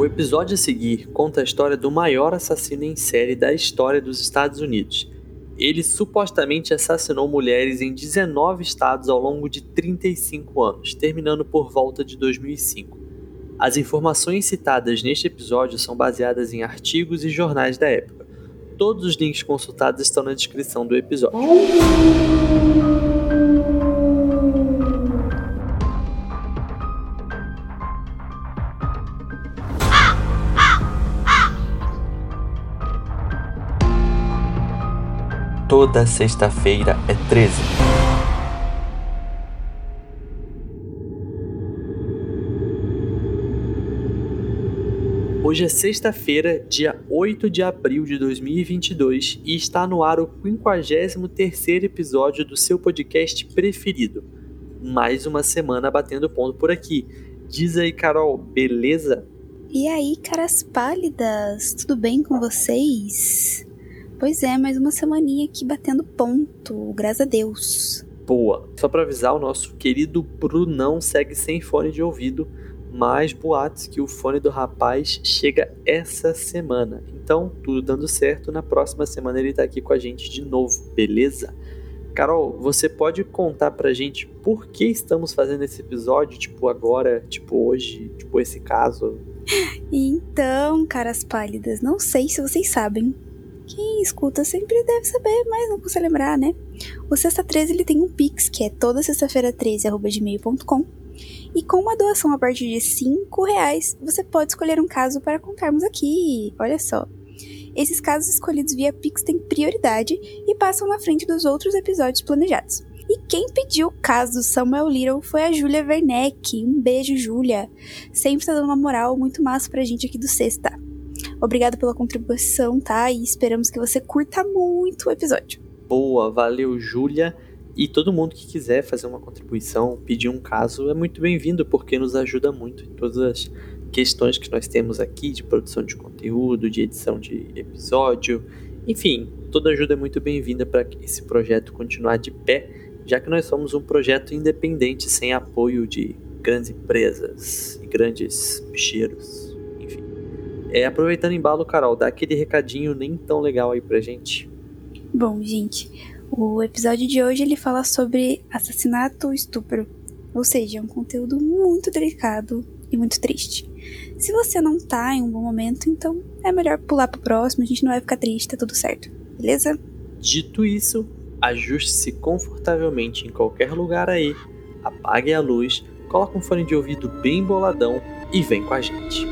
O episódio a seguir conta a história do maior assassino em série da história dos Estados Unidos. Ele supostamente assassinou mulheres em 19 estados ao longo de 35 anos, terminando por volta de 2005. As informações citadas neste episódio são baseadas em artigos e jornais da época. Todos os links consultados estão na descrição do episódio. Toda sexta-feira é 13. Hoje é sexta-feira, dia 8 de abril de 2022 e está no ar o 53º episódio do seu podcast preferido. Mais uma semana batendo ponto por aqui. Diz aí, Carol, beleza? E aí, caras pálidas, tudo bem com vocês? Pois é, mais uma semaninha aqui batendo ponto, graças a Deus. Boa. Só para avisar, o nosso querido Brunão segue sem fone de ouvido, mas boatos que o fone do rapaz chega essa semana. Então, tudo dando certo, na próxima semana ele tá aqui com a gente de novo, beleza? Carol, você pode contar pra gente por que estamos fazendo esse episódio, tipo agora, tipo hoje, tipo esse caso? Então, caras pálidas, não sei se vocês sabem, quem escuta sempre deve saber, mas não custa lembrar, né? O Sexta 13 ele tem um Pix, que é toda sexta-feira 13.gmail.com. E com uma doação a partir de 5 reais, você pode escolher um caso para contarmos aqui. Olha só. Esses casos escolhidos via Pix têm prioridade e passam na frente dos outros episódios planejados. E quem pediu o caso do Samuel Little foi a Júlia Werneck. Um beijo, Júlia. Sempre tá dando uma moral muito massa pra gente aqui do Sexta. Obrigado pela contribuição, tá? E esperamos que você curta muito o episódio. Boa, valeu, Júlia. E todo mundo que quiser fazer uma contribuição, pedir um caso, é muito bem-vindo, porque nos ajuda muito em todas as questões que nós temos aqui de produção de conteúdo, de edição de episódio. Enfim, toda ajuda é muito bem-vinda para esse projeto continuar de pé, já que nós somos um projeto independente sem apoio de grandes empresas e grandes bicheiros. É, aproveitando embalo, Carol, dá aquele recadinho nem tão legal aí pra gente. Bom, gente, o episódio de hoje ele fala sobre assassinato ou estupro. Ou seja, é um conteúdo muito delicado e muito triste. Se você não tá em um bom momento, então é melhor pular pro próximo, a gente não vai ficar triste, tá tudo certo, beleza? Dito isso, ajuste-se confortavelmente em qualquer lugar aí, apague a luz, coloque um fone de ouvido bem boladão e vem com a gente.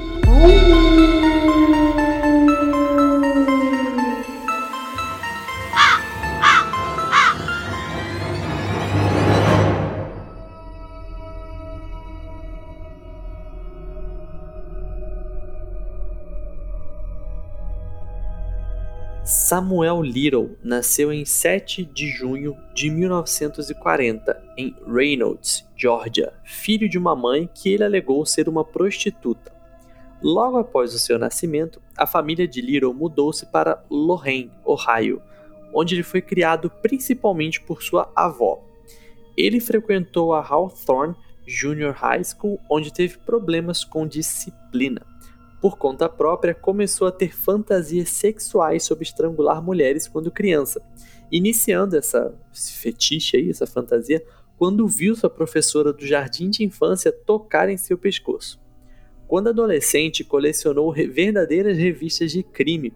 Samuel Little nasceu em 7 de junho de 1940 em Reynolds, Georgia, filho de uma mãe que ele alegou ser uma prostituta. Logo após o seu nascimento, a família de Little mudou-se para Lorraine, Ohio, onde ele foi criado principalmente por sua avó. Ele frequentou a Hawthorne Junior High School, onde teve problemas com disciplina. Por conta própria, começou a ter fantasias sexuais sobre estrangular mulheres quando criança, iniciando essa fetiche aí, essa fantasia, quando viu sua professora do jardim de infância tocar em seu pescoço. Quando adolescente, colecionou verdadeiras revistas de crime,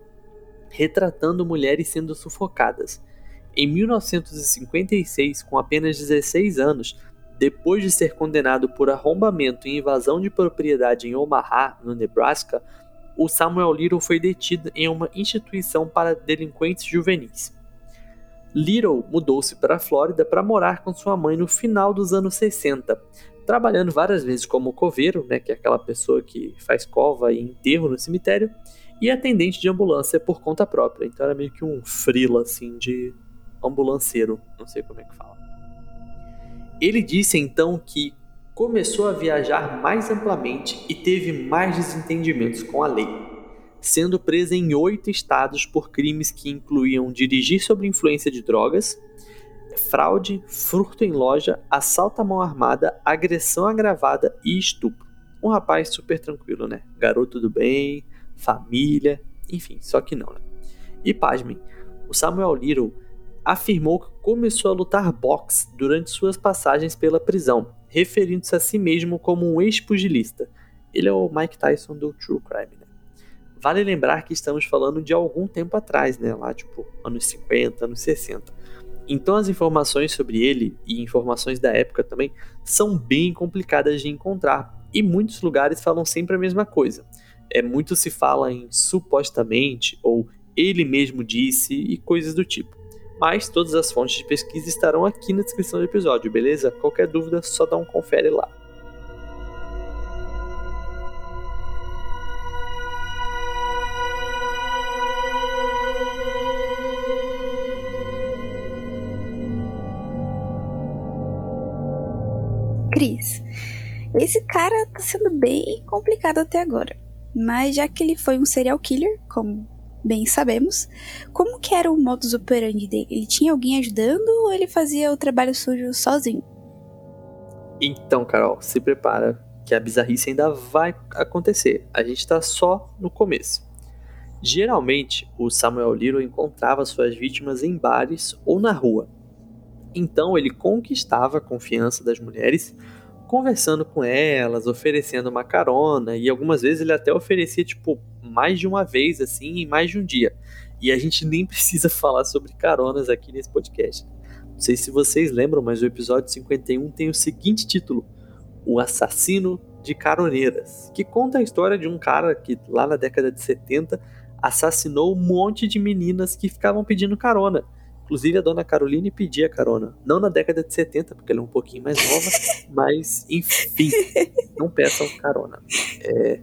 retratando mulheres sendo sufocadas. Em 1956, com apenas 16 anos, depois de ser condenado por arrombamento e invasão de propriedade em Omaha, no Nebraska, o Samuel Little foi detido em uma instituição para delinquentes juvenis. Little mudou-se para a Flórida para morar com sua mãe no final dos anos 60, trabalhando várias vezes como coveiro, né, que é aquela pessoa que faz cova e enterro no cemitério, e atendente de ambulância por conta própria. Então era meio que um frila assim de ambulanceiro, não sei como é que fala. Ele disse então que começou a viajar mais amplamente e teve mais desentendimentos com a lei, sendo preso em oito estados por crimes que incluíam dirigir sob influência de drogas, fraude, furto em loja, assalto à mão armada, agressão agravada e estupro. um rapaz super tranquilo, né? Garoto do bem, família, enfim, só que não, né? E pasmem, o Samuel Little afirmou que começou a lutar boxe durante suas passagens pela prisão, referindo-se a si mesmo como um ex-pugilista. Ele é o Mike Tyson do True Crime, né? Vale lembrar que estamos falando de algum tempo atrás, né? Lá, tipo, anos 50, anos 60. Então as informações sobre ele e informações da época também são bem complicadas de encontrar e muitos lugares falam sempre a mesma coisa. É muito se fala em supostamente ou ele mesmo disse e coisas do tipo. Mas todas as fontes de pesquisa estarão aqui na descrição do episódio, beleza? Qualquer dúvida, só dá um confere lá. Esse cara tá sendo bem complicado até agora. Mas já que ele foi um serial killer, como bem sabemos, como que era o modus operandi dele? Ele tinha alguém ajudando ou ele fazia o trabalho sujo sozinho? Então, Carol, se prepara que a bizarrice ainda vai acontecer. A gente tá só no começo. Geralmente, o Samuel Little encontrava suas vítimas em bares ou na rua, então ele conquistava a confiança das mulheres, conversando com elas, oferecendo uma carona, e algumas vezes ele até oferecia, tipo, mais de uma vez, assim, em mais de um dia. E a gente nem precisa falar sobre caronas aqui nesse podcast. Não sei se vocês lembram, mas o episódio 51 tem o seguinte título: O Assassino de Caroneiras, que conta a história de um cara que lá na década de 70 assassinou um monte de meninas que ficavam pedindo carona. Inclusive, a dona Caroline pedia carona. Não na década de 70, porque ela é um pouquinho mais nova, mas, enfim, não peçam carona. É,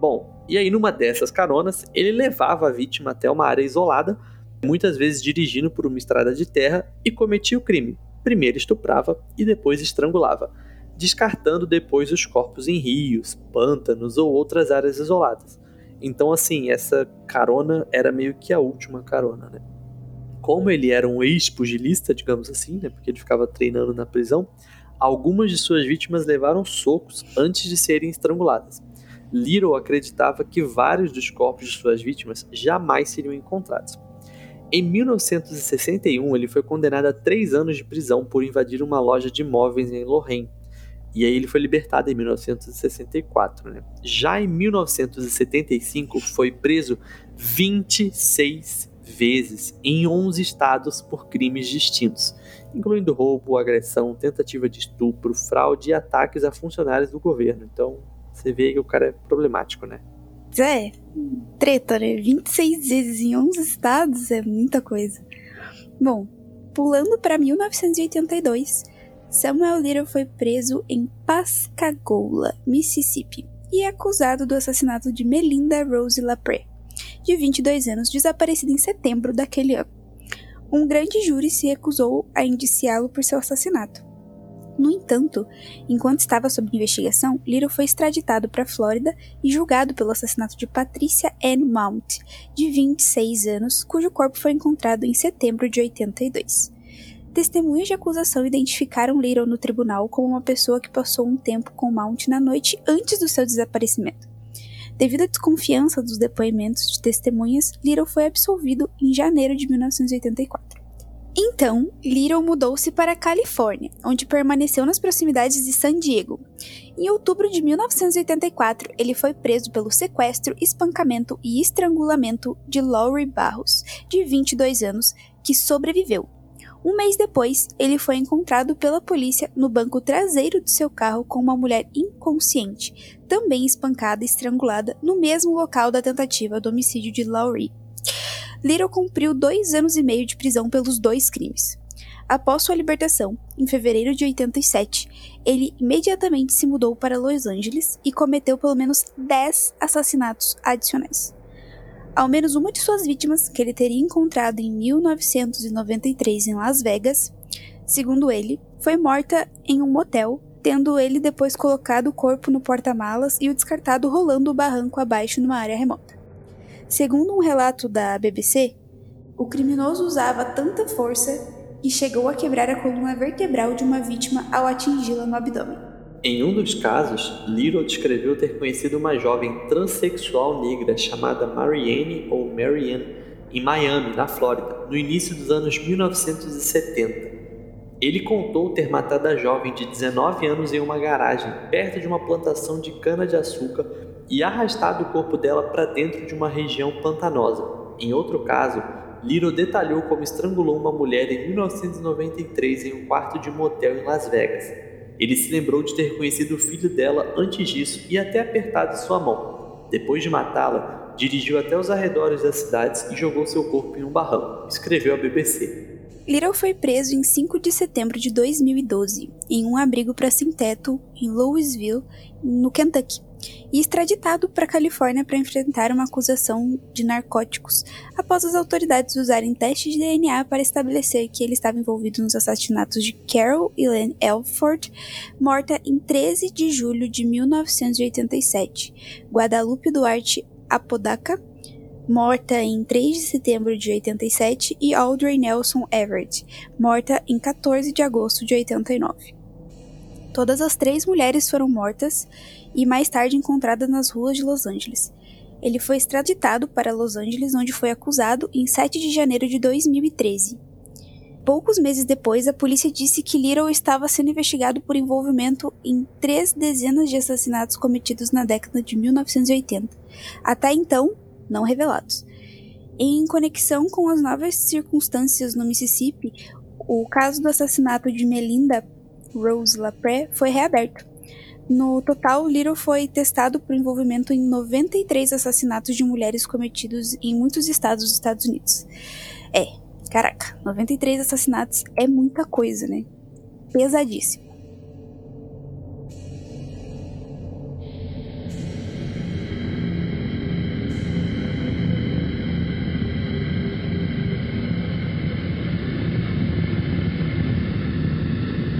bom, e aí numa dessas caronas, ele levava a vítima até uma área isolada, muitas vezes dirigindo por uma estrada de terra, e cometia o crime. Primeiro estuprava e depois estrangulava, descartando depois os corpos em rios, pântanos ou outras áreas isoladas. Então, assim, essa carona era meio que a última carona, né? Como ele era um ex-pugilista, digamos assim, né, porque ele ficava treinando na prisão, algumas de suas vítimas levaram socos antes de serem estranguladas. Little acreditava que vários dos corpos de suas vítimas jamais seriam encontrados. Em 1961, ele foi condenado a três anos de prisão por invadir uma loja de imóveis em Lorraine. E aí ele foi libertado em 1964. Né? Já em 1975, foi preso 26 vezes em 11 estados por crimes distintos, incluindo roubo, agressão, tentativa de estupro, fraude e ataques a funcionários do governo. Então, você vê que o cara é problemático, né? É, treta, né? 26 vezes em 11 estados é muita coisa. Bom, pulando para 1982, Samuel Little foi preso em Pascagoula, Mississippi, e é acusado do assassinato de Melinda Rose Lapre, de 22 anos, desaparecida em setembro daquele ano. Um grande júri se recusou a indiciá-lo por seu assassinato. No entanto, enquanto estava sob investigação, Little foi extraditado para a Flórida e julgado pelo assassinato de Patricia Ann Mount, de 26 anos, cujo corpo foi encontrado em setembro de 82. Testemunhas de acusação identificaram Little no tribunal como uma pessoa que passou um tempo com Mount na noite antes do seu desaparecimento. Devido à desconfiança dos depoimentos de testemunhas, Little foi absolvido em janeiro de 1984. Então, Little mudou-se para a Califórnia, onde permaneceu nas proximidades de San Diego. Em outubro de 1984, ele foi preso pelo sequestro, espancamento e estrangulamento de Laurie Barros, de 22 anos, que sobreviveu, um mês depois, ele foi encontrado pela polícia no banco traseiro do seu carro com uma mulher inconsciente, também espancada e estrangulada no mesmo local da tentativa do homicídio de Laurie. Little cumpriu dois anos e meio de prisão pelos dois crimes. Após sua libertação, em fevereiro de 87, ele imediatamente se mudou para Los Angeles e cometeu pelo menos 10 assassinatos adicionais. Ao menos uma de suas vítimas, que ele teria encontrado em 1993 em Las Vegas, segundo ele, foi morta em um motel, tendo ele depois colocado o corpo no porta-malas e o descartado rolando o barranco abaixo numa área remota. Segundo um relato da BBC, o criminoso usava tanta força que chegou a quebrar a coluna vertebral de uma vítima ao atingi-la no abdômen. Em um dos casos, Little descreveu ter conhecido uma jovem transexual negra chamada Marianne ou Marianne em Miami, na Flórida, no início dos anos 1970. Ele contou ter matado a jovem de 19 anos em uma garagem, perto de uma plantação de cana-de-açúcar, e arrastado o corpo dela para dentro de uma região pantanosa. Em outro caso, Little detalhou como estrangulou uma mulher em 1993 em um quarto de motel em Las Vegas. Ele se lembrou de ter conhecido o filho dela antes disso e até apertado sua mão. Depois de matá-la, dirigiu até os arredores das cidades e jogou seu corpo em um barranco, escreveu à BBC. Little foi preso em 5 de setembro de 2012 em um abrigo para sem-teto em Louisville, no Kentucky e extraditado para a Califórnia para enfrentar uma acusação de narcóticos, após as autoridades usarem testes de DNA para estabelecer que ele estava envolvido nos assassinatos de Carol Elaine Elford, morta em 13 de julho de 1987, Guadalupe Duarte Apodaca, morta em 3 de setembro de 87, e Audrey Nelson Everett, morta em 14 de agosto de 89. Todas as três mulheres foram mortas e mais tarde encontrada nas ruas de Los Angeles. Ele foi extraditado para Los Angeles, onde foi acusado em 7 de janeiro de 2013. Poucos meses depois, a polícia disse que Little estava sendo investigado por envolvimento em três dezenas de assassinatos cometidos na década de 1980, até então não revelados. Em conexão com as novas circunstâncias no Mississippi, o caso do assassinato de Melinda Rose Lapré foi reaberto. No total, Little foi testado por envolvimento em 93 assassinatos de mulheres cometidos em muitos estados dos Estados Unidos. É, caraca, 93 assassinatos é muita coisa, né? Pesadíssimo.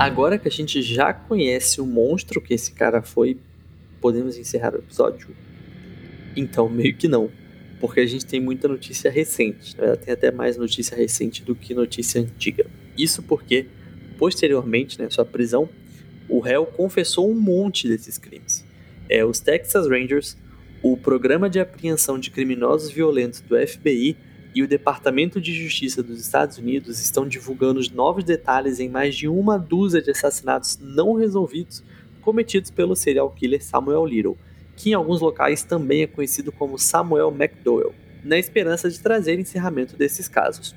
Agora que a gente já conhece o monstro que esse cara foi, podemos encerrar o episódio? Então, meio que não. Porque a gente tem muita notícia recente. Né? Tem até mais notícia recente do que notícia antiga. Isso porque, posteriormente, né, sua prisão, o réu confessou um monte desses crimes. É, os Texas Rangers, o Programa de Apreensão de Criminosos Violentos do FBI e o Departamento de Justiça dos Estados Unidos estão divulgando novos detalhes em mais de uma dúzia de assassinatos não resolvidos cometidos pelo serial killer Samuel Little, que em alguns locais também é conhecido como Samuel McDowell, na esperança de trazer encerramento desses casos.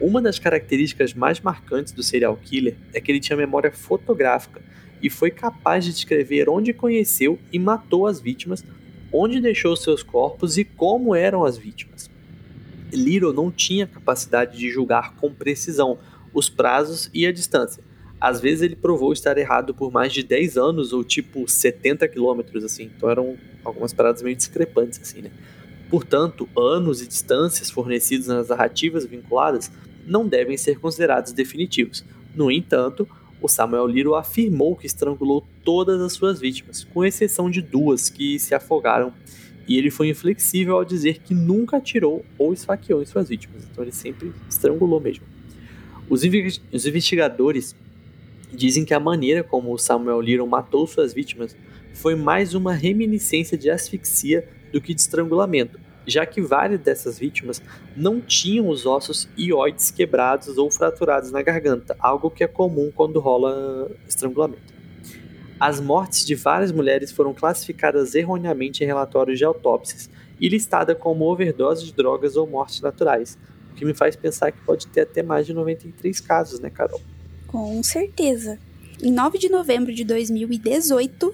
Uma das características mais marcantes do serial killer é que ele tinha memória fotográfica e foi capaz de descrever onde conheceu e matou as vítimas, onde deixou seus corpos e como eram as vítimas. Little não tinha capacidade de julgar com precisão os prazos e a distância. Às vezes ele provou estar errado por mais de 10 anos ou tipo 70 quilômetros, assim. Então eram algumas paradas meio discrepantes, assim, né? Portanto, anos e distâncias fornecidos nas narrativas vinculadas não devem ser considerados definitivos. No entanto, o Samuel Little afirmou que estrangulou todas as suas vítimas, com exceção de duas que se afogaram e ele foi inflexível ao dizer que nunca atirou ou esfaqueou em suas vítimas. Então ele sempre estrangulou mesmo. Os, os investigadores dizem que a maneira como Samuel Little matou suas vítimas foi mais uma reminiscência de asfixia do que de estrangulamento, já que várias dessas vítimas não tinham os ossos ióides quebrados ou fraturados na garganta, algo que é comum quando rola estrangulamento. As mortes de várias mulheres foram classificadas erroneamente em relatórios de autópsias e listadas como overdose de drogas ou mortes naturais, o que me faz pensar que pode ter até mais de 93 casos, né, Carol? Com certeza. Em 9 de novembro de 2018,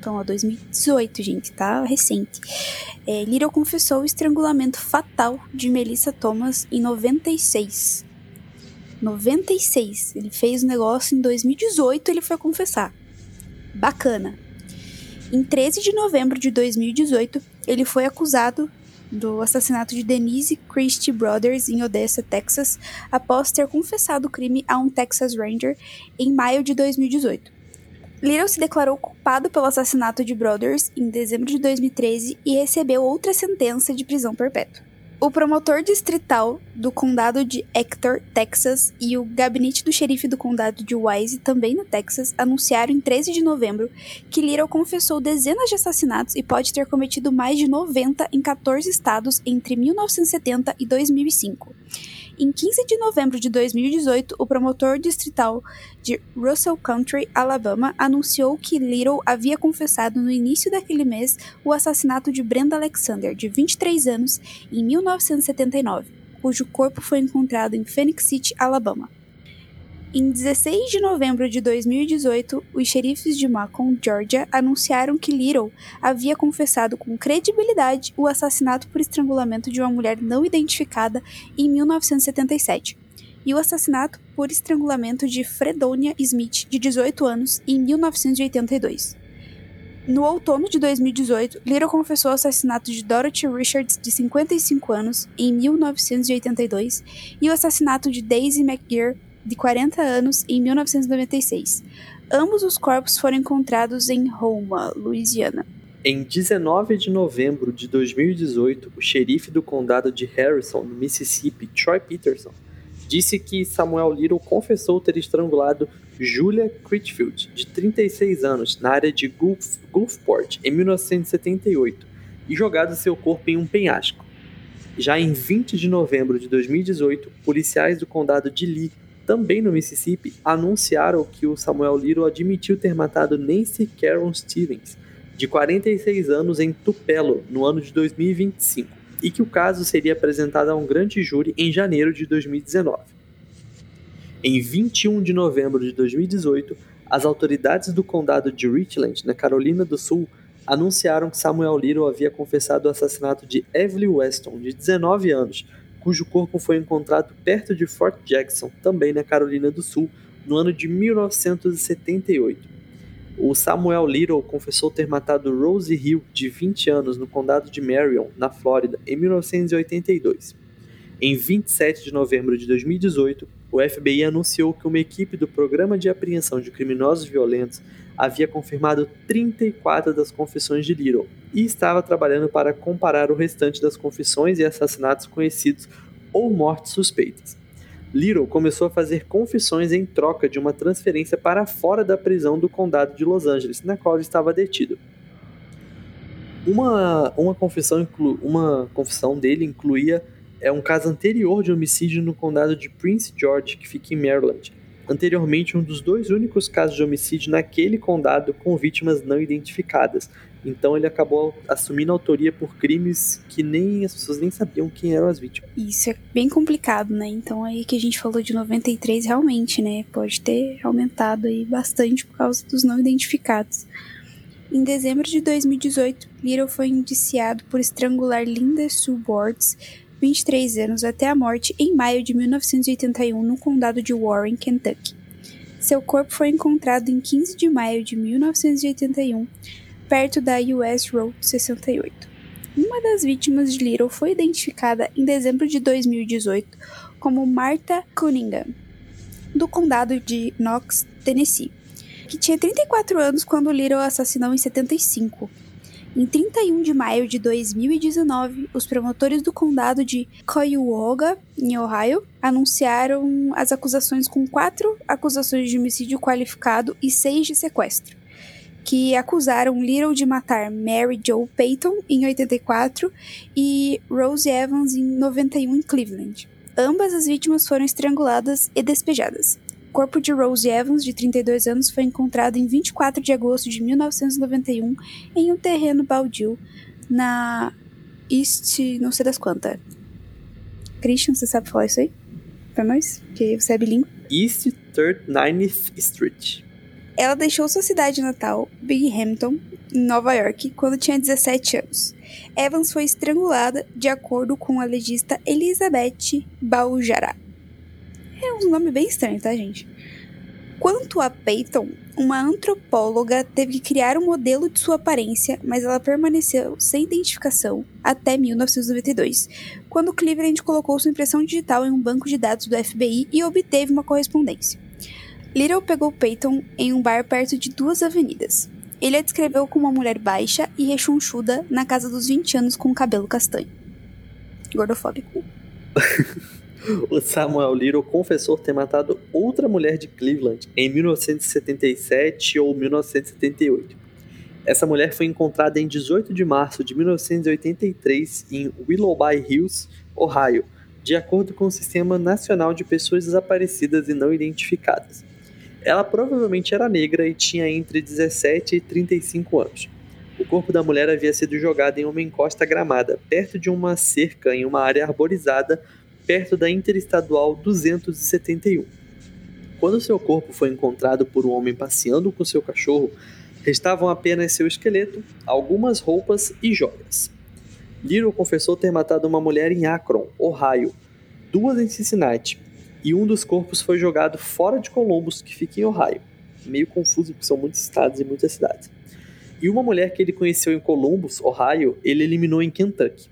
então, ó, 2018, gente, tá recente. É, confessou o estrangulamento fatal de Melissa Thomas em 96. 96. Ele fez o negócio em 2018, ele foi confessar bacana. Em 13 de novembro de 2018, ele foi acusado do assassinato de Denise Christie Brothers em Odessa, Texas, após ter confessado o crime a um Texas Ranger em maio de 2018. Little se declarou culpado pelo assassinato de Brothers em dezembro de 2013 e recebeu outra sentença de prisão perpétua. O promotor distrital do condado de Hector, Texas, e o gabinete do xerife do condado de Wise, também no Texas, anunciaram em 13 de novembro que Little confessou dezenas de assassinatos e pode ter cometido mais de 90 em 14 estados entre 1970 e 2005. Em 15 de novembro de 2018, o promotor distrital de Russell Country, Alabama, anunciou que Little havia confessado no início daquele mês o assassinato de Brenda Alexander, de 23 anos, em 1979, cujo corpo foi encontrado em Phoenix City, Alabama. Em 16 de novembro de 2018, os xerifes de Macon, Georgia, anunciaram que Little havia confessado com credibilidade o assassinato por estrangulamento de uma mulher não identificada em 1977 e o assassinato por estrangulamento de Fredonia Smith, de 18 anos, em 1982. No outono de 2018, Little confessou o assassinato de Dorothy Richards, de 55 anos, em 1982, e o assassinato de Daisy McGear, de 40 anos, em 1996. Ambos os corpos foram encontrados em Houma, Louisiana. Em 19 de novembro de 2018, o xerife do condado de Harrison, no Mississippi, Troy Peterson, disse que Samuel Little confessou ter estrangulado Julia Critchfield, de 36 anos, na área de Gulf, Gulfport, em 1978, e jogado seu corpo em um penhasco. Já em 20 de novembro de 2018, policiais do condado de Lee também no Mississippi, anunciaram que o Samuel Little admitiu ter matado Nancy Caron Stevens, de 46 anos, em Tupelo, no ano de 2025, e que o caso seria apresentado a um grande júri em janeiro de 2019. Em 21 de novembro de 2018, as autoridades do condado de Richland, na Carolina do Sul, anunciaram que Samuel Little havia confessado o assassinato de Evelyn Weston, de 19 anos, cujo corpo foi encontrado perto de Fort Jackson, também na Carolina do Sul, no ano de 1978. O Samuel Little confessou ter matado Rose Hill, de 20 anos, no condado de Marion, na Flórida, em 1982. Em 27 de novembro de 2018, o FBI anunciou que uma equipe do Programa de Apreensão de Criminosos Violentos havia confirmado 34 das confissões de Little e estava trabalhando para comparar o restante das confissões e assassinatos conhecidos ou mortes suspeitas. Little começou a fazer confissões em troca de uma transferência para fora da prisão do condado de Los Angeles, na qual ele estava detido. Uma, uma, confissão, inclu, uma confissão dele incluía é um caso anterior de homicídio no condado de Prince George, que fica em Maryland. Anteriormente, um dos dois únicos casos de homicídio naquele condado com vítimas não identificadas. Então ele acabou assumindo autoria por crimes que nem as pessoas nem sabiam quem eram as vítimas. Isso é bem complicado, né? Então aí que a gente falou de 93 realmente, né? Pode ter aumentado aí bastante por causa dos não identificados. Em dezembro de 2018, Little foi indiciado por estrangular Linda Sue Boards, 23 anos até a morte em maio de 1981 no condado de Warren, Kentucky. Seu corpo foi encontrado em 15 de maio de 1981, perto da US Road 68. Uma das vítimas de Little foi identificada em dezembro de 2018 como Martha Cunningham, do condado de Knox, Tennessee, que tinha 34 anos quando Little assassinou em 75. Em 31 de maio de 2019, os promotores do condado de Cuyahoga, em Ohio, anunciaram as acusações com quatro acusações de homicídio qualificado e seis de sequestro, que acusaram Little de matar Mary Jo Payton em 84 e Rose Evans em 91 em Cleveland. Ambas as vítimas foram estranguladas e despejadas. O corpo de Rose Evans, de 32 anos, foi encontrado em 24 de agosto de 1991 em um terreno baldio na East, não sei das quantas. Christian, você sabe falar isso aí? Pra nós? Que você é bilíngue. East 39th Street. Ela deixou sua cidade natal, Binghamton, em Nova York, quando tinha 17 anos. Evans foi estrangulada de acordo com a legista Elizabeth Baljará. É um nome bem estranho, tá, gente? Quanto a Peyton, uma antropóloga teve que criar um modelo de sua aparência, mas ela permaneceu sem identificação até 1992, quando Cleveland colocou sua impressão digital em um banco de dados do FBI e obteve uma correspondência. Little pegou Peyton em um bar perto de duas avenidas. Ele a descreveu como uma mulher baixa e rechonchuda na casa dos 20 anos com cabelo castanho. Gordofóbico. o Samuel Little confessou ter matado outra mulher de Cleveland em 1977 ou 1978. Essa mulher foi encontrada em 18 de março de 1983 em Willoughby Hills, Ohio, de acordo com o Sistema Nacional de Pessoas Desaparecidas e Não Identificadas. Ela provavelmente era negra e tinha entre 17 e 35 anos. O corpo da mulher havia sido jogado em uma encosta gramada, perto de uma cerca em uma área arborizada, perto da Interestadual 271. Quando seu corpo foi encontrado por um homem passeando com seu cachorro, restavam apenas seu esqueleto, algumas roupas e joias. Little confessou ter matado uma mulher em Akron, Ohio, duas em Cincinnati, e um dos corpos foi jogado fora de Columbus, que fica em Ohio. Meio confuso, porque são muitos estados e muitas cidades. E uma mulher que ele conheceu em Columbus, Ohio, ele eliminou em Kentucky.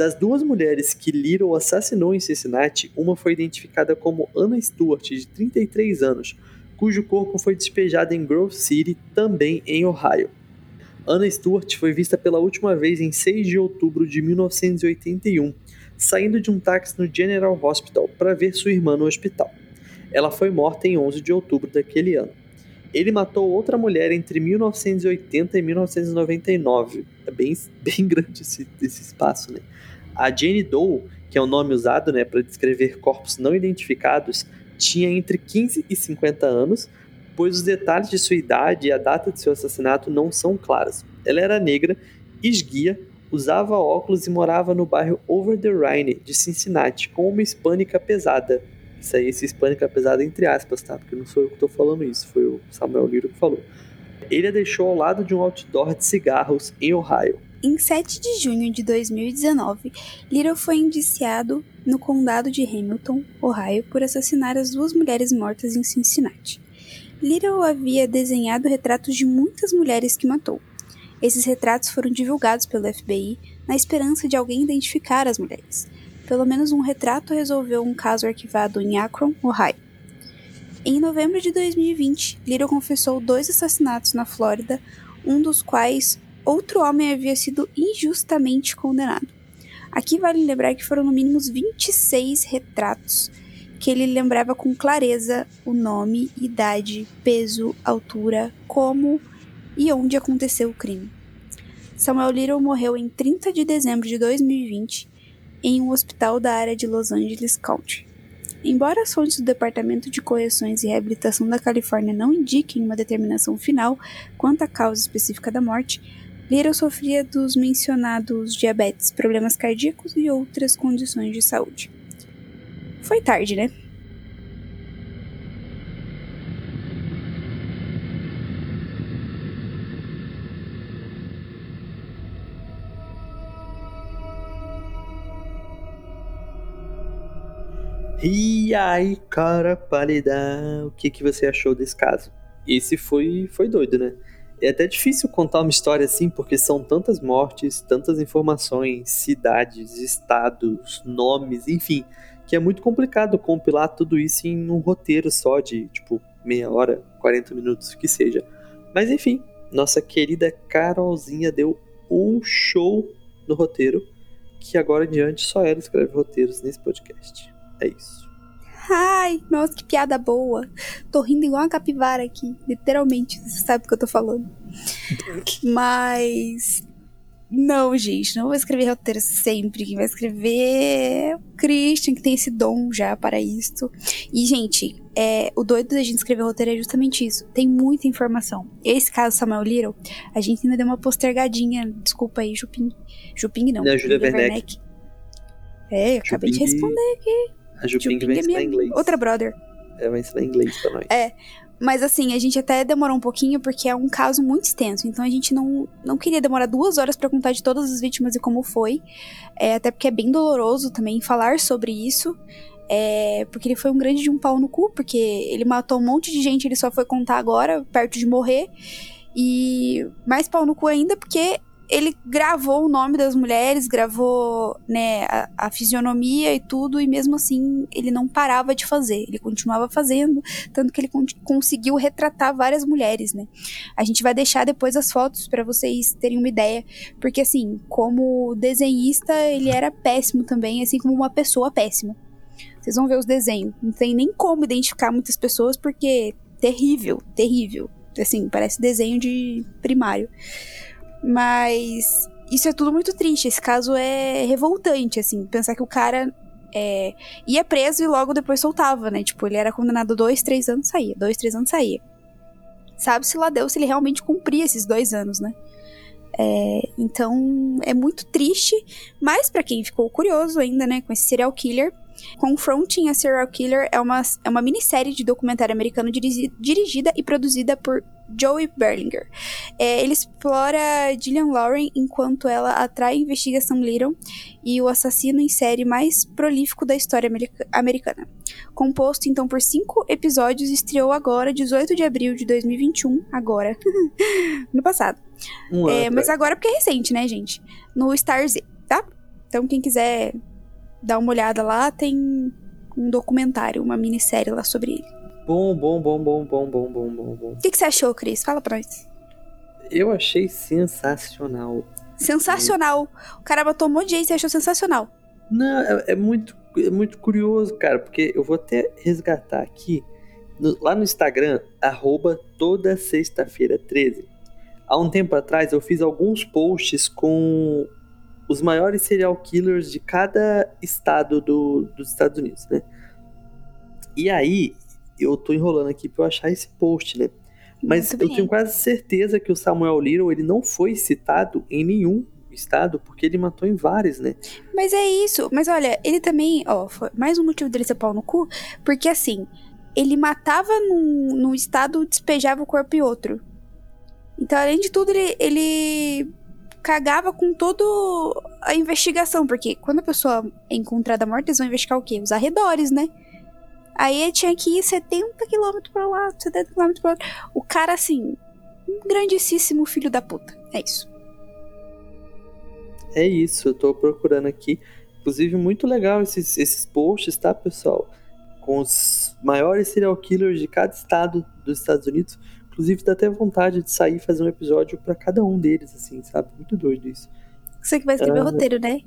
Das duas mulheres que Little assassinou em Cincinnati, uma foi identificada como Anna Stewart, de 33 anos, cujo corpo foi despejado em Grove City, também em Ohio. Anna Stewart foi vista pela última vez em 6 de outubro de 1981, saindo de um táxi no General Hospital para ver sua irmã no hospital. Ela foi morta em 11 de outubro daquele ano. Ele matou outra mulher entre 1980 e 1999. É bem, bem grande esse, esse espaço, né? A Jane Doe, que é o nome usado né, para descrever corpos não identificados, tinha entre 15 e 50 anos, pois os detalhes de sua idade e a data de seu assassinato não são claros. Ela era negra, esguia, usava óculos e morava no bairro Over the Rhine de Cincinnati com uma hispânica pesada. Isso aí, esse hispânica pesada entre aspas, tá? Porque não sou eu que estou falando isso, foi o Samuel Liro que falou. Ele a deixou ao lado de um outdoor de cigarros em Ohio. Em 7 de junho de 2019, Little foi indiciado no condado de Hamilton, Ohio, por assassinar as duas mulheres mortas em Cincinnati. Little havia desenhado retratos de muitas mulheres que matou. Esses retratos foram divulgados pelo FBI na esperança de alguém identificar as mulheres. Pelo menos um retrato resolveu um caso arquivado em Akron, Ohio. Em novembro de 2020, Little confessou dois assassinatos na Flórida, um dos quais outro homem havia sido injustamente condenado. Aqui vale lembrar que foram no mínimo 26 retratos que ele lembrava com clareza o nome, idade, peso, altura, como e onde aconteceu o crime. Samuel Little morreu em 30 de dezembro de 2020 em um hospital da área de Los Angeles County. Embora as fontes do Departamento de Correções e Reabilitação da Califórnia não indiquem uma determinação final quanto à causa específica da morte, Little sofria dos mencionados diabetes, problemas cardíacos e outras condições de saúde. Foi tarde, né? E aí, cara pálida, o que, que você achou desse caso? Esse foi, foi doido, né? É até difícil contar uma história assim, porque são tantas mortes, tantas informações, cidades, estados, nomes, enfim, que é muito complicado compilar tudo isso em um roteiro só de, tipo, meia hora, 40 minutos, que seja. Mas enfim, nossa querida Carolzinha deu um show no roteiro, que agora em diante só ela escreve roteiros nesse podcast. É isso. Ai, nossa, que piada boa. Tô rindo igual uma capivara aqui. Literalmente, você sabe o que eu tô falando. Mas. Não, gente, não vou escrever roteiro sempre. Quem vai escrever é o Christian, que tem esse dom já para isso. E, gente, é, o doido da gente escrever roteiro é justamente isso. Tem muita informação. Esse caso, Samuel Little, a gente ainda deu uma postergadinha. Desculpa aí, Juping. Juping não. É a Julia Werneck. É, eu acabei de responder aqui. A Juping vai é ensinar minha inglês. outra brother. É, vai ensinar inglês pra nós. É. Mas assim, a gente até demorou um pouquinho porque é um caso muito extenso. Então a gente não, não queria demorar duas horas pra contar de todas as vítimas e como foi. É, até porque é bem doloroso também falar sobre isso. É, porque ele foi um grande de um pau no cu, porque ele matou um monte de gente, ele só foi contar agora, perto de morrer. E mais pau no cu ainda, porque ele gravou o nome das mulheres, gravou né, a, a, fisionomia e tudo, e mesmo assim ele não parava de fazer, ele continuava fazendo, tanto que ele con conseguiu retratar várias mulheres, né? A gente vai deixar depois as fotos para vocês terem uma ideia, porque assim, como desenhista, ele era péssimo também, assim como uma pessoa péssima. Vocês vão ver os desenhos, não tem nem como identificar muitas pessoas, porque terrível, terrível. Assim, parece desenho de primário. Mas isso é tudo muito triste. Esse caso é revoltante, assim. Pensar que o cara é, ia preso e logo depois soltava, né? Tipo, ele era condenado dois, três anos saía. Dois, três anos saía. Sabe-se lá Deus se ele realmente cumpria esses dois anos, né? É, então é muito triste, mas para quem ficou curioso ainda, né, com esse serial killer, Confronting a Serial Killer é uma, é uma minissérie de documentário americano dirigi, dirigida e produzida por Joey Berlinger. É, ele explora Gillian Lauren enquanto ela atrai a investigação Little e o assassino em série mais prolífico da história america americana. Composto então por cinco episódios, estreou agora, 18 de abril de 2021, agora, no passado. é, mas agora porque é recente, né, gente? No Star Z, tá? Então quem quiser dá uma olhada lá, tem um documentário, uma minissérie lá sobre ele. Bom, bom, bom, bom, bom, bom, bom, bom, bom. O que, que você achou, Cris? Fala pra nós. Eu achei sensacional. Sensacional. O cara botou um monte de gente e achou sensacional. Não, é, é, muito, é muito curioso, cara, porque eu vou até resgatar aqui, no, lá no Instagram, arroba toda sexta-feira 13. Há um tempo atrás eu fiz alguns posts com os maiores serial killers de cada estado do, dos Estados Unidos, né? E aí, eu tô enrolando aqui pra eu achar esse post, né? Mas eu tenho quase certeza que o Samuel Little, ele não foi citado em nenhum estado, porque ele matou em vários, né? Mas é isso. Mas olha, ele também, ó, foi mais um motivo dele ser pau no cu, porque assim, ele matava num, num estado, despejava o corpo em outro. Então, além de tudo, ele, ele cagava com toda a investigação, porque quando a pessoa é encontrada morta, eles vão investigar o quê? Os arredores, né? Aí tinha que ir 70 km pra lá, 70 km pra lá. O cara, assim, um grandíssimo filho da puta. É isso. É isso, eu tô procurando aqui. Inclusive, muito legal esses, esses posts, tá, pessoal? Com os maiores serial killers de cada estado dos Estados Unidos. Inclusive, dá até vontade de sair e fazer um episódio para cada um deles, assim, sabe? Muito doido isso. Você que vai escrever o ah, roteiro, né?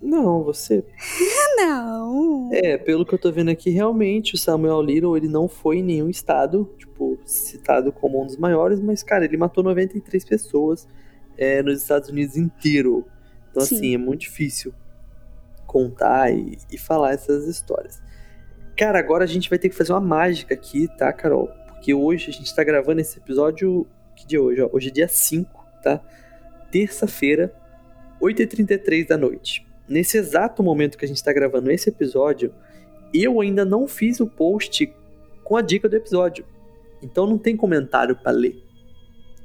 Não, você. não. É, pelo que eu tô vendo aqui, realmente o Samuel Little, ele não foi em nenhum estado, tipo, citado como um dos maiores, mas, cara, ele matou 93 pessoas é, nos Estados Unidos inteiro. Então, Sim. assim, é muito difícil contar e, e falar essas histórias. Cara, agora a gente vai ter que fazer uma mágica aqui, tá, Carol? porque hoje a gente tá gravando esse episódio. Que dia é hoje? Ó? Hoje é dia 5, tá? Terça-feira, 8h33 da noite. Nesse exato momento que a gente tá gravando esse episódio, eu ainda não fiz o post com a dica do episódio. Então não tem comentário para ler.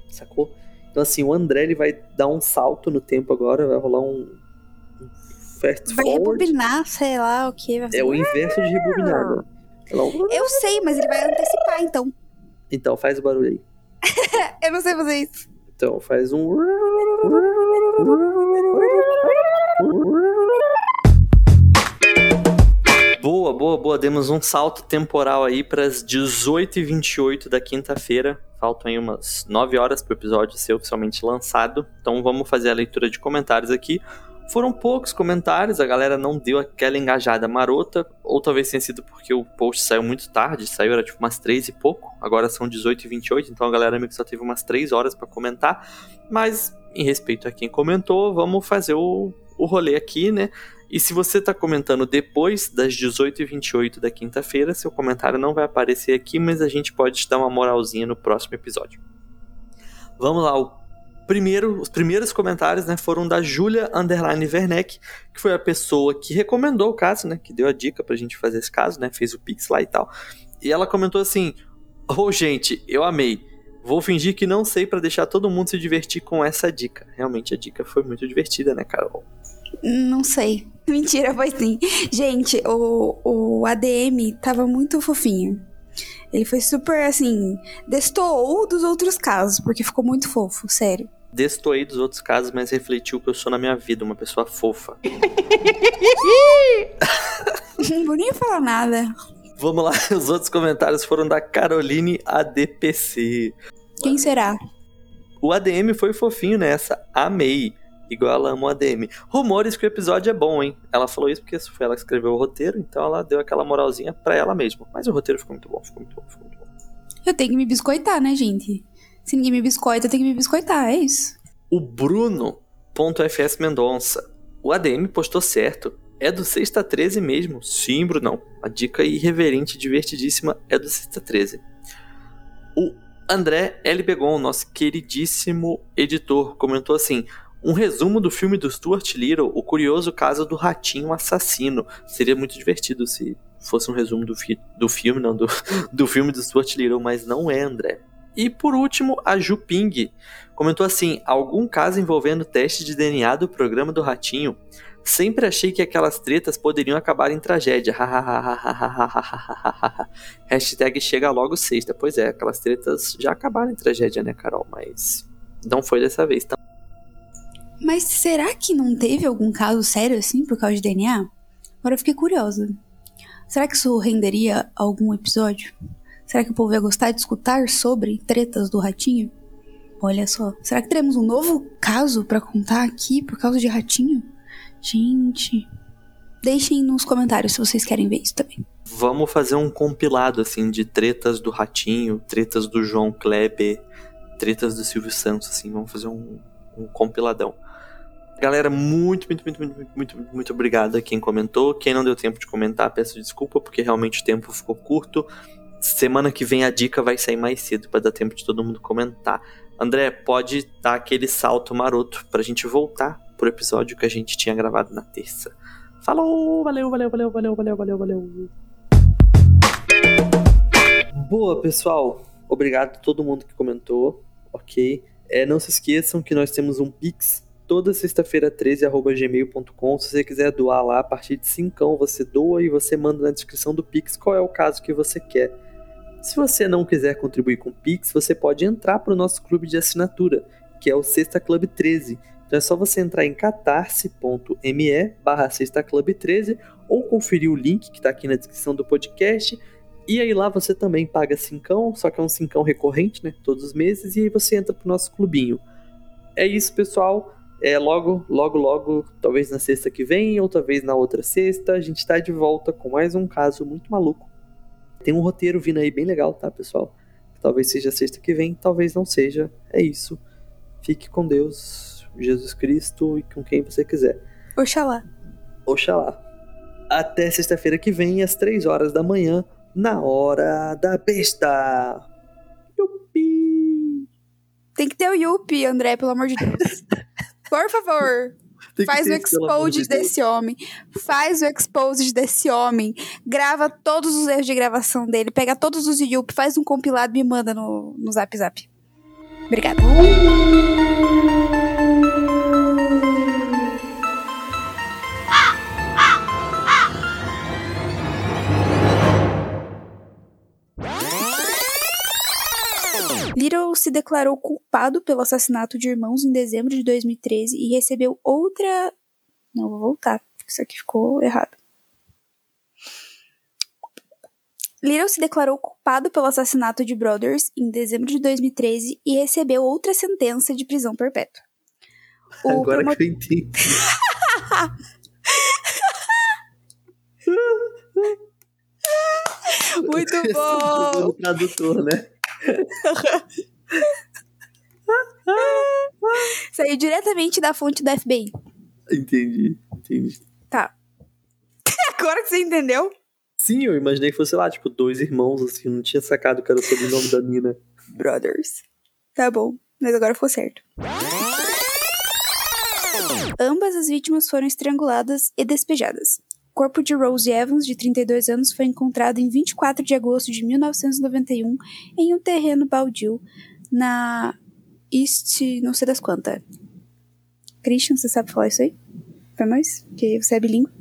Sacou? Então assim, o André ele vai dar um salto no tempo agora, vai rolar um, um fast vai forward. rebobinar, sei lá o que. É o inverso de rebobinar. Né? Eu sei, mas ele vai antecipar então. Então, faz o barulho aí. eu não sei fazer isso. Então, faz um. Boa, boa. Demos um salto temporal aí para as 18h28 da quinta-feira. Faltam aí umas 9 horas para o episódio ser oficialmente lançado. Então vamos fazer a leitura de comentários aqui. Foram poucos comentários, a galera não deu aquela engajada marota, ou talvez tenha sido porque o post saiu muito tarde, saiu era tipo umas 3 e pouco, agora são 18 e 28, então a galera meio que só teve umas 3 horas para comentar, mas em respeito a quem comentou, vamos fazer o, o rolê aqui, né? E se você está comentando depois das 18h28 da quinta-feira, seu comentário não vai aparecer aqui, mas a gente pode te dar uma moralzinha no próximo episódio. Vamos lá, o primeiro, os primeiros comentários né, foram da Julia Underline Werneck, que foi a pessoa que recomendou o caso, né, que deu a dica pra gente fazer esse caso, né, fez o Pix lá e tal. E ela comentou assim: Ô oh, gente, eu amei. Vou fingir que não sei para deixar todo mundo se divertir com essa dica. Realmente a dica foi muito divertida, né, Carol? Não sei. Mentira, foi sim. Gente, o, o ADM tava muito fofinho. Ele foi super assim. Destoou dos outros casos, porque ficou muito fofo, sério. Destoei dos outros casos, mas refletiu que eu sou na minha vida, uma pessoa fofa. Não vou nem falar nada. Vamos lá, os outros comentários foram da Caroline ADPC. Quem será? O ADM foi fofinho nessa, amei. Igual ela ama o ADM. Rumores que o episódio é bom, hein? Ela falou isso porque foi ela que escreveu o roteiro, então ela deu aquela moralzinha pra ela mesma. Mas o roteiro ficou muito bom, ficou muito bom, ficou muito bom. Eu tenho que me biscoitar, né, gente? Se ninguém me biscoita, eu tenho que me biscoitar, é isso. O Bruno.fs Mendonça. O ADM postou certo. É do Sexta 13 mesmo. Sim, Brunão. A dica irreverente, divertidíssima, é do Sexta 13. O André L. Begon, nosso queridíssimo editor, comentou assim: um resumo do filme do Stuart Little, O Curioso Caso do Ratinho Assassino. Seria muito divertido se fosse um resumo do, fi do filme, não, do, do filme do Stuart Little, mas não é, André. E por último, a Juping comentou assim: algum caso envolvendo teste de DNA do programa do Ratinho. Sempre achei que aquelas tretas poderiam acabar em tragédia. Hashtag chega logo sexta. Pois é, aquelas tretas já acabaram em tragédia, né, Carol? Mas não foi dessa vez. Tá? Mas será que não teve algum caso sério assim por causa de DNA? Agora eu fiquei curiosa. Será que isso renderia algum episódio? Será que o povo ia gostar de escutar sobre tretas do ratinho? Olha só, será que teremos um novo caso para contar aqui por causa de ratinho? Gente, deixem nos comentários se vocês querem ver isso também. Vamos fazer um compilado assim de tretas do ratinho, tretas do João Kleber, tretas do Silvio Santos, assim, vamos fazer um, um compiladão. Galera, muito, muito, muito, muito, muito, muito obrigado a quem comentou. Quem não deu tempo de comentar, peço desculpa, porque realmente o tempo ficou curto. Semana que vem a dica vai sair mais cedo para dar tempo de todo mundo comentar. André, pode dar aquele salto maroto pra gente voltar pro episódio que a gente tinha gravado na terça. Falou, valeu, valeu, valeu, valeu, valeu, valeu, valeu. Boa, pessoal. Obrigado a todo mundo que comentou, ok? É, não se esqueçam que nós temos um Pix toda sexta-feira 13 gmail.com. Se você quiser doar lá, a partir de 5 você doa e você manda na descrição do Pix qual é o caso que você quer. Se você não quiser contribuir com o Pix, você pode entrar para o nosso clube de assinatura, que é o Sexta Club 13. Então é só você entrar em catarse.me barra Sexta Club 13 ou conferir o link que está aqui na descrição do podcast. E aí lá você também paga cincão, só que é um cincão recorrente, né? Todos os meses, e aí você entra pro nosso clubinho. É isso, pessoal. É logo, logo, logo, talvez na sexta que vem, ou talvez na outra sexta, a gente tá de volta com mais um caso muito maluco. Tem um roteiro vindo aí bem legal, tá, pessoal? Talvez seja sexta que vem, talvez não seja. É isso. Fique com Deus, Jesus Cristo e com quem você quiser. Oxalá. Oxalá. Até sexta-feira que vem, às três horas da manhã, na hora da besta. Yupi! Tem que ter o Yuppie, André, pelo amor de Deus. Por favor. Faz o exposed de desse homem. Faz o exposed desse homem. Grava todos os erros de gravação dele. Pega todos os Yup, faz um compilado e me manda no, no Zap Zap. Obrigada. Little se declarou culpado pelo assassinato de irmãos em dezembro de 2013 e recebeu outra. Não, vou voltar, porque isso aqui ficou errado. Little se declarou culpado pelo assassinato de Brothers em dezembro de 2013 e recebeu outra sentença de prisão perpétua. O Agora que eu entendi. Muito bom! O tradutor, né? Saiu diretamente da fonte da FBI. Entendi, entendi. Tá. Agora que você entendeu? Sim, eu imaginei que fosse lá, tipo, dois irmãos, assim, não tinha sacado que era o sobrenome da Nina. Brothers. Tá bom, mas agora ficou certo. Ambas as vítimas foram estranguladas e despejadas. O corpo de Rose Evans, de 32 anos, foi encontrado em 24 de agosto de 1991 em um terreno baldio na East, não sei das quantas. Christian, você sabe falar isso aí? Pra nós? Que você é bilíngue.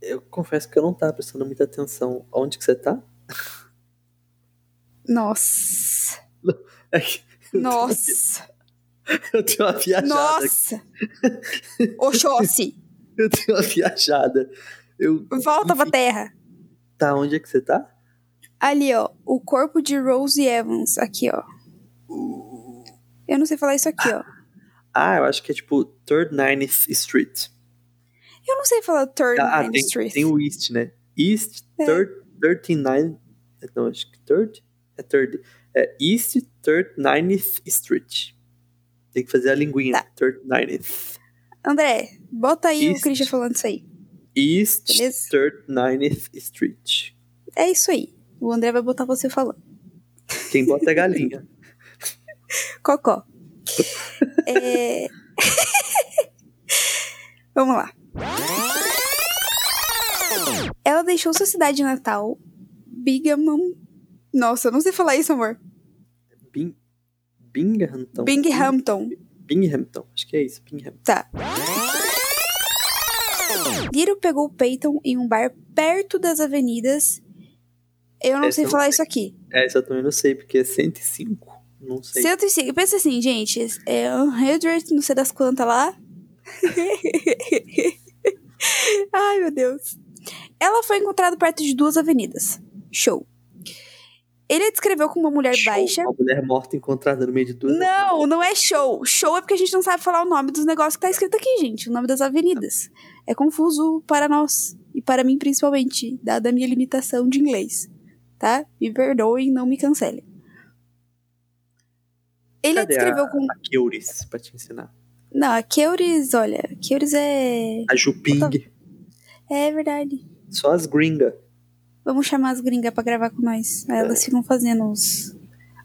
Eu confesso que eu não tava prestando muita atenção. Onde que você tá? Nossa. Nossa. Eu tenho uma viajada. Nossa! Oxóssi! Eu tenho uma viajada. Eu, Volta pra terra. Tá, onde é que você tá? Ali, ó. O corpo de Rosie Evans. Aqui, ó. Eu não sei falar isso aqui, ó. Ah, eu acho que é tipo Third Ninth Street. Eu não sei falar Third Ah, Main tem, Street. tem o East, né? East, É. Third, 39. Não, acho que Third? É Third. É East, Third, Ninth Street. Tem que fazer a linguinha. Tá. Third, Ninth. André, bota aí East. o Christian falando isso aí. East, Beleza. Third, Ninth Street. É isso aí. O André vai botar você falando. Quem bota é galinha. Cocó. É... Vamos lá. Ela deixou sua cidade natal, Binghamton. Nossa, eu não sei falar isso, amor. Bing, Binghamton. Binghamton. Binghamton. Acho que é isso, Binghamton. Tá. Little pegou Peyton em um bar perto das avenidas. Eu não Essa sei eu não falar sei. isso aqui. Essa eu também não sei, porque é 105. Não sei. 105. Pensa assim, gente. É um hundred, não sei das quantas lá. Ai, meu Deus. Ela foi encontrada perto de duas avenidas. Show. Ele a descreveu como uma mulher Show, baixa. Uma mulher morta encontrada no meio de duas. Não, não é show. Show é porque a gente não sabe falar o nome dos negócios que tá escrito aqui, gente. O nome das avenidas. É confuso para nós. E para mim, principalmente, dada a minha limitação de inglês. Tá? Me perdoem, não me cancelem. Ele Cadê descreveu a, como. a Keuris pra te ensinar? Não, a Keuris, olha, a Keuris é. A Juping. É verdade. Só as gringas. Vamos chamar as gringas pra gravar com nós. Aí É. elas ficam fazendo os.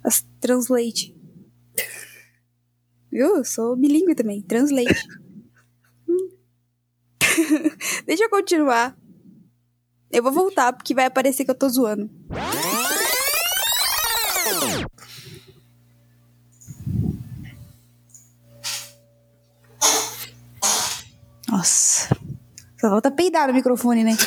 as translate. Viu? Eu sou bilíngue também. Translate. Deixa eu continuar. Eu vou voltar, porque vai aparecer que eu tô zoando. Nossa. Só falta peidar no microfone, né?